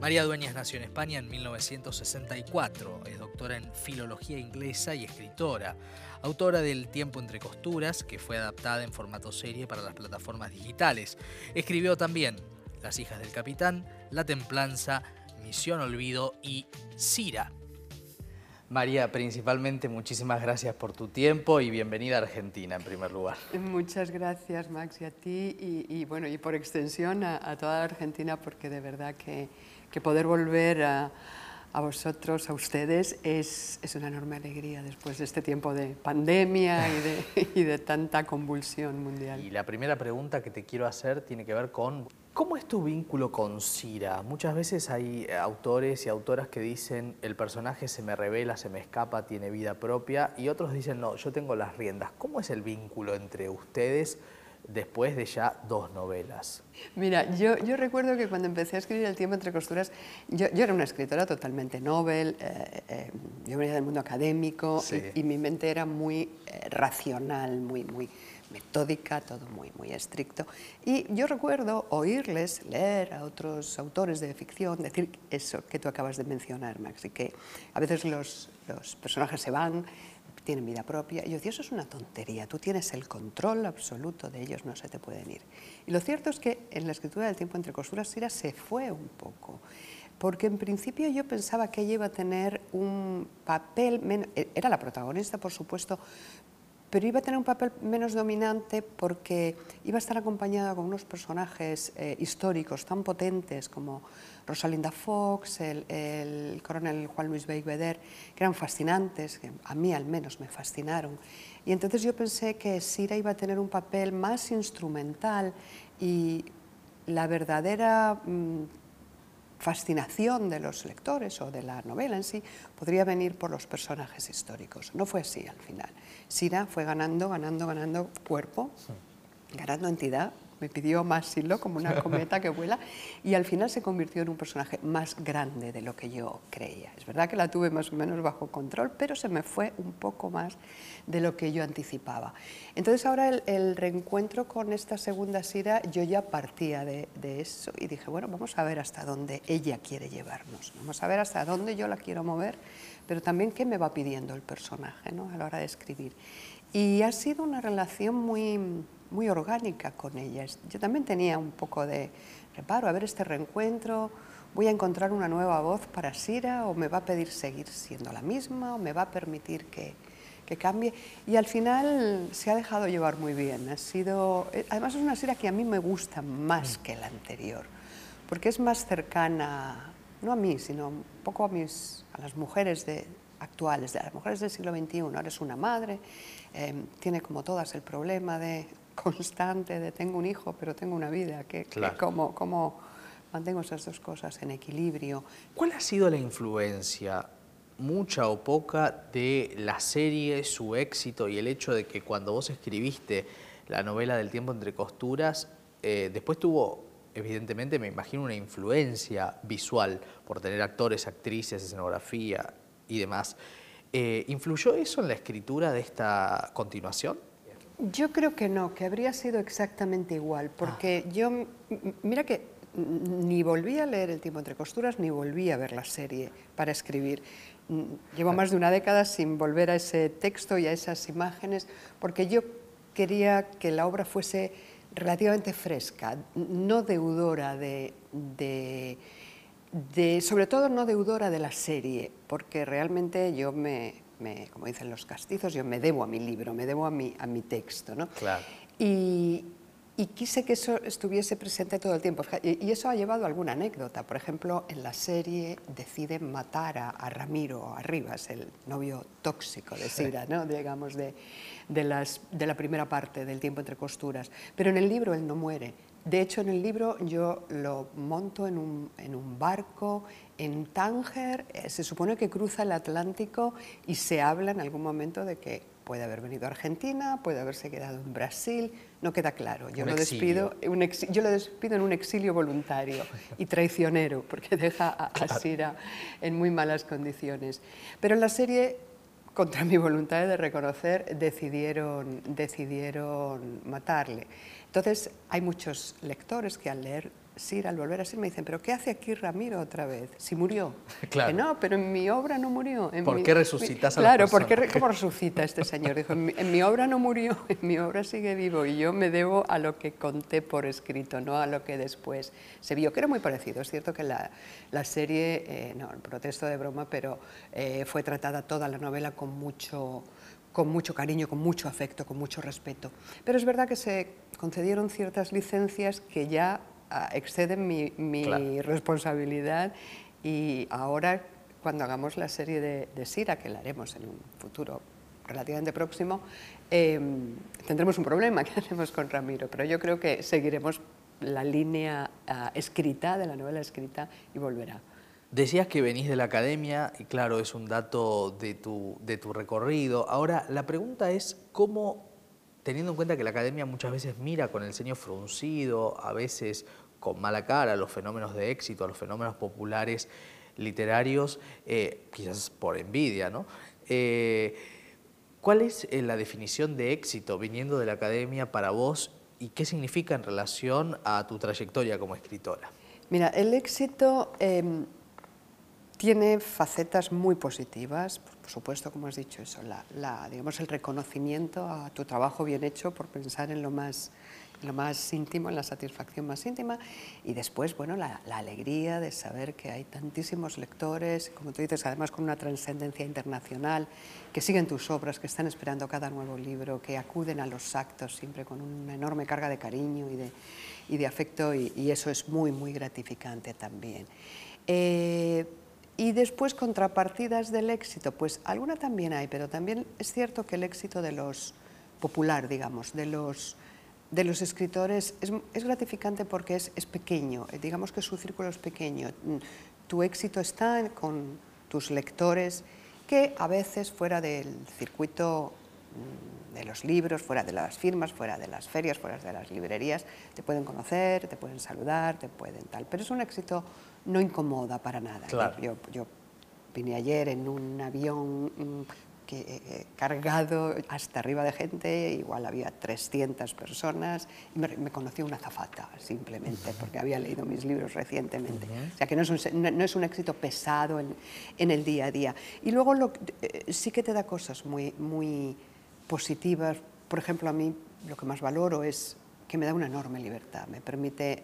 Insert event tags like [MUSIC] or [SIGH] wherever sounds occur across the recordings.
María Dueñas nació en España en 1964, es doctora en filología inglesa y escritora, autora del Tiempo entre costuras, que fue adaptada en formato serie para las plataformas digitales. Escribió también Las hijas del capitán, La templanza, Misión Olvido y Cira. María, principalmente muchísimas gracias por tu tiempo y bienvenida a Argentina en primer lugar. Muchas gracias Max y a ti y, bueno, y por extensión a, toda la Argentina porque de verdad que, que poder volver a, a, vosotros, a ustedes, es, es, una enorme alegría después de este tiempo de pandemia y de, [LAUGHS] y de tanta convulsión mundial. Y la primera pregunta que te quiero hacer tiene que ver con ¿Cómo es tu vínculo con Cira? Muchas veces hay eh, autores y autoras que dicen el personaje se me revela, se me escapa, tiene vida propia y otros dicen no, yo tengo las riendas. ¿Cómo es el vínculo entre ustedes después de ya dos novelas? Mira, yo, yo recuerdo que cuando empecé a escribir El tiempo entre costuras, yo, yo era una escritora totalmente novel, eh, eh, yo venía del mundo académico y, y, mi mente era muy racional, muy, muy metódica, todo muy, muy estricto. Y yo recuerdo oírles leer a otros autores de ficción decir eso que tú acabas de mencionar, Max, y que a veces los, los personajes se van, tienen vida propia. Y yo decía, eso es una tontería, tú tienes el control absoluto de ellos, no se te pueden ir. Y lo cierto es que en la escritura del tiempo entre costuras, Sira se fue un poco porque en principio yo pensaba que ella iba a tener un papel, era la protagonista por supuesto, pero iba a tener un papel menos dominante porque iba a estar acompañada con unos personajes eh, históricos tan potentes como Rosalinda Fox, el, coronel Juan Luis Beigbeder, que eran fascinantes, que a mí al menos me fascinaron. Y entonces yo pensé que Sira iba a tener un papel más instrumental y la verdadera... Mm, fascinación de los lectores o de la novela en sí podría venir por los personajes históricos. No fue así al final. Sira fue ganando, ganando, ganando cuerpo, ganando entidad, me pidió más silo como una [LAUGHS] cometa que vuela y al final se convirtió en un personaje más grande de lo que yo creía. Es verdad que la tuve más o menos bajo control, pero se me fue un poco más de lo que yo anticipaba. Entonces ahora el, reencuentro con esta segunda Sira, yo ya partía de, de, eso y dije, bueno, vamos a ver hasta dónde ella quiere llevarnos, vamos a ver hasta dónde yo la quiero mover, pero también qué me va pidiendo el personaje ¿no? a la hora de escribir. Y ha sido una relación muy muy orgánica con ellas. Yo también tenía un poco de reparo, a ver este reencuentro, voy a encontrar una nueva voz para Sira o me va a pedir seguir siendo la misma o me va a permitir que, que cambie. Y al final se ha dejado llevar muy bien. Ha sido, eh, además es una Sira que a mí me gusta más que la anterior, porque es más cercana, no a mí, sino un poco a, mis, a las mujeres de, actuales, de las mujeres del siglo XXI. Ahora es una madre, eh, tiene como todas el problema de [LAUGHS] constante de tengo un hijo, pero tengo una vida, que, cómo, mantengo esas dos cosas en equilibrio. ¿Cuál ha sido la influencia, mucha o poca, de la serie, su éxito y el hecho de que cuando vos escribiste la novela del tiempo entre costuras, eh, después tuvo, evidentemente, me imagino, una influencia visual por tener actores, actrices, escenografía y demás. Eh, ¿Influyó eso en la escritura de esta continuación? Yo creo que no, que habría sido exactamente igual, porque ah. yo, mira que ni volví a leer El tiempo entre costuras, ni volví a ver la serie para escribir. Llevo más de una década sin volver a ese texto y a esas imágenes, porque yo quería que la obra fuese relativamente fresca, no deudora de, de, de sobre todo no deudora de la serie, porque realmente yo me, como dicen los castizos, yo me debo a mi libro, me debo a mi, a mi texto. ¿no? Claro. Y, y quise que eso estuviese presente todo el tiempo. Y eso ha llevado a alguna anécdota. Por ejemplo, en la serie deciden matar a, a Ramiro Arribas, el novio tóxico de Sira, ¿no? digamos, de, de, las, de la primera parte del tiempo entre costuras. Pero en el libro él no muere. De hecho, en el libro yo lo monto en un, en un barco en Tánger, eh, se supone que cruza el Atlántico y se habla en algún momento de que puede haber venido a Argentina, puede haberse quedado en Brasil, no queda claro. Yo, lo despido, yo lo despido en un exilio voluntario y traicionero, porque deja a, a Sira en muy malas condiciones. Pero en la serie contra mi voluntad de reconocer, decidieron, decidieron matarle. Entonces, hay muchos lectores que al leer Sir, al volver a Sir, me dicen, ¿pero qué hace aquí Ramiro otra vez? Si murió. [LAUGHS] Claro. no, pero en mi obra no murió. ¿Por qué resucitas a Claro, la ¿por qué, ¿cómo resucita este señor? Dijo, en mi, obra no murió, [LAUGHS] en mi obra sigue vivo y yo me debo a lo que conté por escrito, no a lo que después se vio, que era muy parecido. Es cierto que la, la serie, eh, no, protesto de broma, pero eh, fue tratada toda la novela con mucho con mucho cariño, con mucho afecto, con mucho respeto. Pero es verdad que se concedieron ciertas licencias que ya ah, exceden mi, responsabilidad y ahora cuando hagamos la serie de, Sira, que la haremos en un futuro relativamente próximo, em, tendremos un problema [LAUGHS] que hacemos con Ramiro, pero yo creo que seguiremos la línea ah, escrita de la novela escrita y volverá. Decías que venís de la academia y claro, es un dato de tu, de tu recorrido. Ahora, la pregunta es cómo, teniendo en cuenta que la academia muchas veces mira con el ceño fruncido, a veces con mala cara a los fenómenos de éxito, a los fenómenos populares literarios, eh, quizás por envidia, ¿no? Eh, ¿Cuál es eh, la definición de éxito viniendo de la academia para vos y qué significa en relación a tu trayectoria como escritora? Mira, el éxito em, tiene facetas muy positivas, por supuesto, como has dicho, eso, la, digamos, el reconocimiento a tu trabajo bien hecho por pensar en lo más, lo más íntimo, en la satisfacción más íntima, y después, bueno, la, alegría de saber que hay tantísimos lectores, como tú dices, además con una trascendencia internacional, que siguen tus obras, que están esperando cada nuevo libro, que acuden a los actos siempre con una enorme carga de cariño y de, y de afecto, y, eso es muy, muy gratificante también. Eh, y después contrapartidas del éxito, pues alguna también hay, pero también es cierto que el éxito de los popular, digamos, de los, de los escritores es, gratificante porque es, es, pequeño, eh, digamos que su círculo es pequeño. Mm, tu éxito está con tus lectores que a veces fuera del circuito de los libros, fuera de las firmas, fuera de las ferias, fuera de las librerías, te pueden conocer, te pueden saludar, te pueden tal. Pero es un éxito no incomoda para nada. Yo, yo, vine ayer en un avión mm, que, eh, eh, cargado hasta arriba de gente, igual había 300 personas, y me, conoció una zafata, simplemente, porque había leído mis libros recientemente. O sea que no es un, no, es un éxito pesado en, en, el día a día. Y luego lo, eh, sí que te da cosas muy, muy positivas. Por ejemplo, a mí lo que más valoro es que me da una enorme libertad, me permite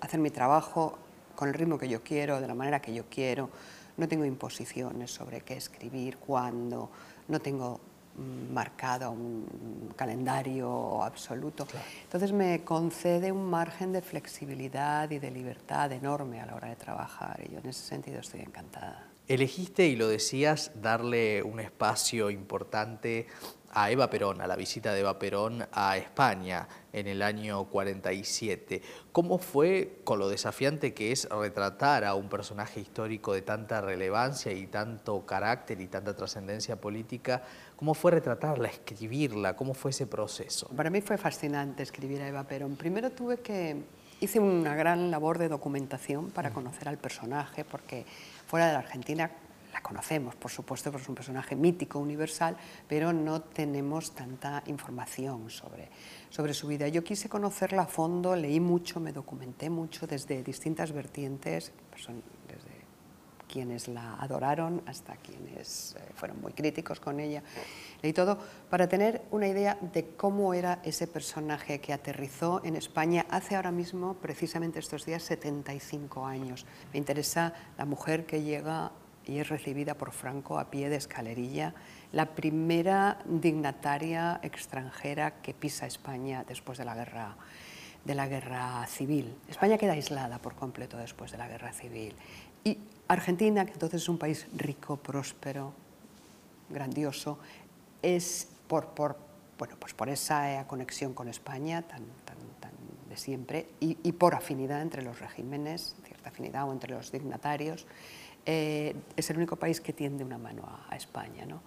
hacer mi trabajo con el ritmo que yo quiero, de la manera que yo quiero, no tengo imposiciones sobre qué escribir, cuándo, no tengo mm, marcado un calendario absoluto. Entonces me concede un margen de flexibilidad y de libertad enorme a la hora de trabajar y yo en ese sentido estoy encantada. Elegiste, y lo decías, darle un espacio importante a Eva Perón, a la visita de Eva Perón a España en el año 47. ¿Cómo fue con lo desafiante que es retratar a un personaje histórico de tanta relevancia y tanto carácter y tanta trascendencia política? ¿Cómo fue retratarla, escribirla? ¿Cómo fue ese proceso? Para mí fue fascinante escribir a Eva Perón. Primero tuve que... Hice una gran labor de documentación para conocer al personaje, porque fuera de la Argentina la conocemos, por supuesto, porque es un personaje mítico, universal, pero no tenemos tanta información sobre, sobre su vida. Yo quise conocerla a fondo, leí mucho, me documenté mucho desde distintas vertientes, desde quienes la adoraron hasta quienes eh, fueron muy críticos con ella. Leí todo para tener una idea de cómo era ese personaje que aterrizó en España hace ahora mismo, precisamente estos días, 75 años. Me interesa la mujer que llega y es recibida por Franco a pie de escalerilla, la primera dignataria extranjera que pisa España después de la guerra, de la guerra civil. España queda aislada por completo después de la guerra civil. Y Argentina, que entonces es un país rico, próspero, grandioso, es por, bueno, pues por esa conexión con España tan, de siempre y, y por afinidad entre los regímenes, cierta afinidad o entre los dignatarios, eh, es el único país que tiende una mano a, España. ¿no?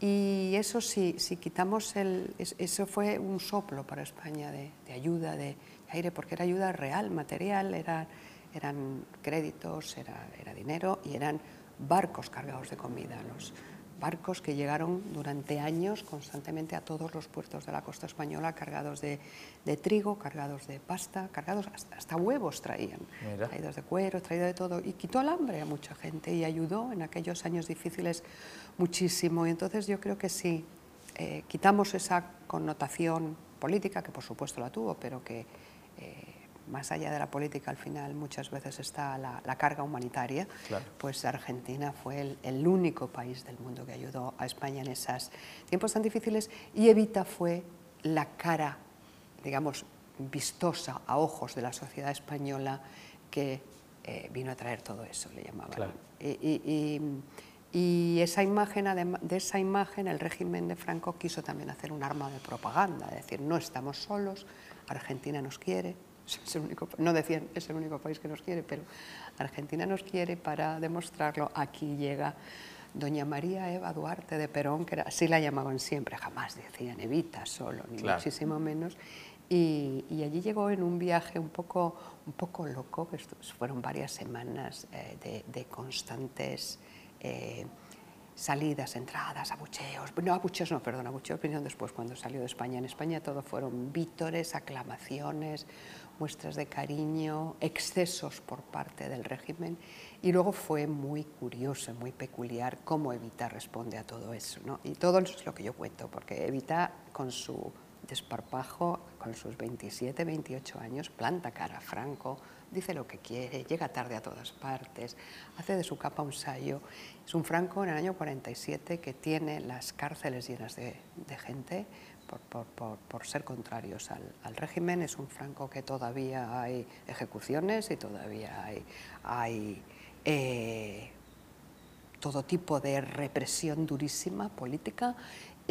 Y eso sí, si quitamos el... Eso fue un soplo para España de, ayuda, de aire, porque era ayuda real, material, era, eran créditos, era, era, dinero y eran barcos cargados de comida. Los, barcos que llegaron durante años constantemente a todos los puertos de la costa española cargados de, trigo, cargados de pasta, cargados hasta, huevos traían, traídos de cuero, traídos de todo, y quitó el hambre a mucha gente y ayudó en aquellos años difíciles muchísimo. Y entonces yo creo que sí, eh, quitamos esa connotación política, que por supuesto la tuvo, pero que... Eh, más allá de la política, al final muchas veces está la, carga humanitaria, pues Argentina fue el, único país del mundo que ayudó a España en esos tiempos tan difíciles y Evita fue la cara, digamos, vistosa a ojos de la sociedad española que eh, vino a traer todo eso, le llamaban. Y, esa imagen, de esa imagen, el régimen de Franco quiso también hacer un arma de propaganda, es decir, no estamos solos, Argentina nos quiere, no decían es el único país que nos quiere, pero Argentina nos quiere para demostrarlo. Aquí llega doña María Eva Duarte de Perón, que así la llamaban siempre, jamás decían Evita solo, ni muchísimo menos. Y, allí llegó en un viaje un poco, un poco loco, que fueron varias semanas eh, de, constantes... Eh, salidas, entradas, abucheos, no abucheos no, perdón, abucheos vinieron después cuando salió de España. En España todo fueron vítores, aclamaciones, muestras de cariño, excesos por parte del régimen y luego fue muy curioso, muy peculiar cómo Evita responde a todo eso. ¿no? Y todo eso es lo que yo cuento, porque Evita con su desparpajo, con sus 27, 28 años, planta cara a Franco, dice lo que quiere, llega tarde a todas partes, hace de su capa un sayo. Es un Franco en el año 47 que tiene las cárceles llenas de, de gente, por, ser contrarios al, régimen. Es un Franco que todavía hay ejecuciones y todavía hay, eh, todo tipo de represión durísima política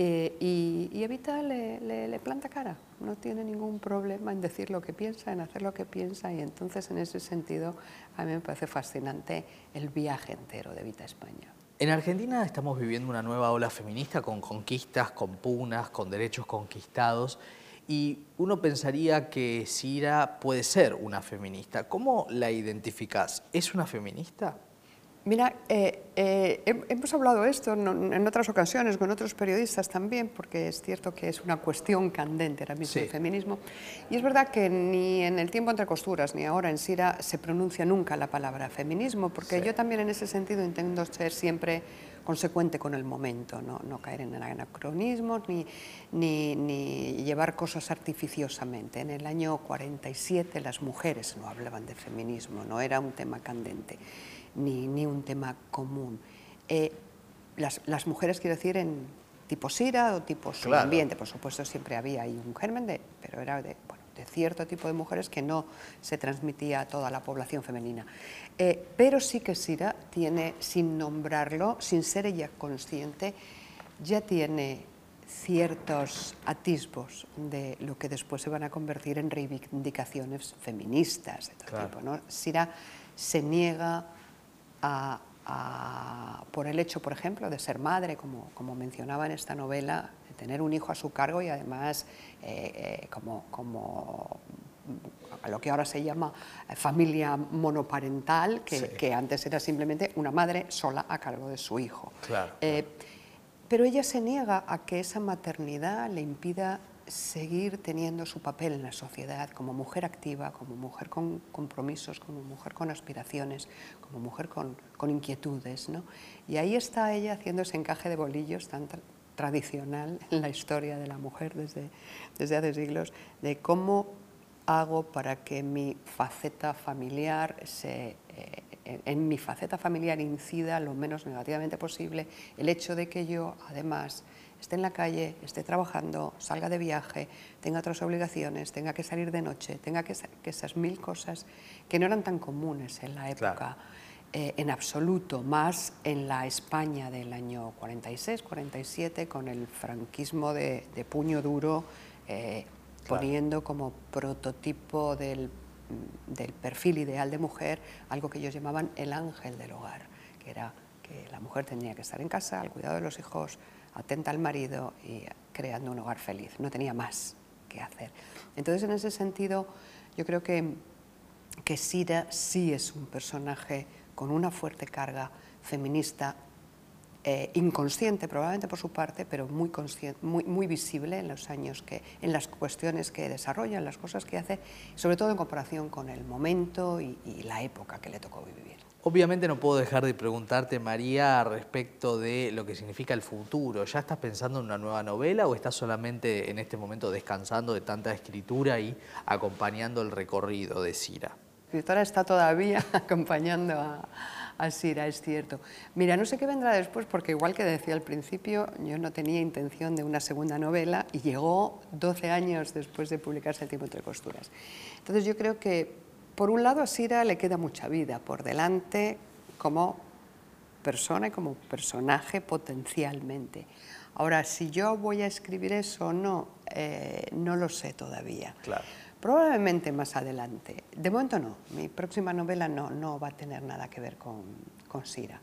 eh, y, Evita le, planta cara, no tiene ningún problema en decir lo que piensa, en hacer lo que piensa y entonces en ese sentido a mí me parece fascinante el viaje entero de Evita España. En Argentina estamos viviendo una nueva ola feminista con conquistas, con punas, con derechos conquistados y uno pensaría que Cira puede ser una feminista. ¿Cómo la identificás? ¿Es una feminista? Mira, eh, eh, hemos hablado esto en, otras ocasiones con otros periodistas también, porque es cierto que es una cuestión candente ahora mismo el feminismo. Y es verdad que ni en el tiempo entre costuras ni ahora en Sira se pronuncia nunca la palabra feminismo, porque yo también en ese sentido intento ser siempre consecuente con el momento, no, no caer en anacronismos ni, ni, ni, llevar cosas artificiosamente. En el año 47 las mujeres no hablaban de feminismo, no era un tema candente ni, un tema común. Eh, las, mujeres, quiero decir, en tipo SIRA o tipo su ambiente, por supuesto siempre había ahí un germen, de, pero era de, de cierto tipo de mujeres que no se transmitía a toda la población femenina. Eh, pero sí que SIRA tiene, sin nombrarlo, sin ser ella consciente, ya tiene ciertos atisbos de lo que después se van a convertir en reivindicaciones feministas de todo tipo. ¿no? Sira se niega por el hecho, por ejemplo, de ser madre, como, como, mencionaba en esta novela, de tener un hijo a su cargo y además eh, eh, como, como a lo que ahora se llama familia monoparental, que, antes era simplemente una madre sola a cargo de su hijo. Eh, pero ella se niega a que esa maternidad le impida seguir teniendo su papel en la sociedad como mujer activa, como mujer con compromisos, como mujer con aspiraciones, como mujer con, inquietudes. ¿no? Y ahí está ella haciendo ese encaje de bolillos tan tradicional en la historia de la mujer desde, desde hace siglos, de cómo hago para que mi faceta familiar se, eh, en mi faceta familiar incida lo menos negativamente posible el hecho de que yo además esté en la calle, esté trabajando, salga de viaje, tenga otras obligaciones, tenga que salir de noche, tenga que, que esas mil cosas que no eran tan comunes en la época. Eh, en absoluto, más en la España del año 46, 47, con el franquismo de, puño duro, eh, poniendo como prototipo del, del, perfil ideal de mujer algo que ellos llamaban el ángel del hogar, que era que la mujer tenía que estar en casa, al cuidado de los hijos, atenta al marido y creando un hogar feliz. No tenía más que hacer. Entonces, en ese sentido, yo creo que, que Sira sí es un personaje con una fuerte carga feminista eh, inconsciente probablemente por su parte, pero muy, muy, muy visible en los años que, en las cuestiones que desarrolla, en las cosas que hace, sobre todo en comparación con el momento y, y la época que le tocó vivir. Obviamente no puedo dejar de preguntarte, María, respecto de lo que significa el futuro. ¿Ya estás pensando en una nueva novela o estás solamente en este momento descansando de tanta escritura y acompañando el recorrido de Cira? La escritora está todavía [LAUGHS] acompañando a, a Sira, es cierto. Mira, no sé qué vendrá después, porque igual que decía al principio, yo no tenía intención de una segunda novela y llegó 12 años después de publicarse El tiempo entre costuras. Entonces yo creo que por un lado, a Sira le queda mucha vida por delante como persona y como personaje potencialmente. Ahora, si yo voy a escribir eso o no, eh, no lo sé todavía. Claro. Probablemente más adelante. De momento no. Mi próxima novela no, no va a tener nada que ver con, con Sira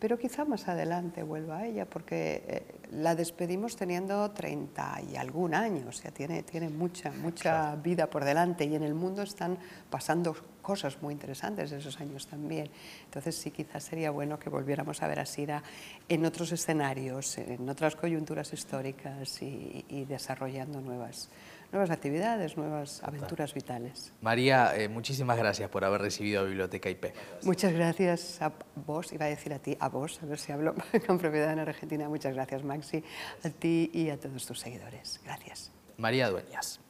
pero quizá más adelante vuelva a ella, porque eh, la despedimos teniendo 30 y algún año, o sea, tiene, tiene mucha, mucha vida por delante y en el mundo están pasando cosas muy interesantes esos años también. Entonces sí, quizás sería bueno que volviéramos a ver a Sira en otros escenarios, en otras coyunturas históricas y, y desarrollando nuevas, nuevas actividades, nuevas aventuras vitales. María, eh, muchísimas gracias por haber recibido a Biblioteca IP. Muchas gracias a vos, iba a decir a ti, a vos, a ver si hablo [LAUGHS] con propiedad en Argentina. Muchas gracias, Maxi, a ti y a todos tus seguidores. Gracias. María Dueñas.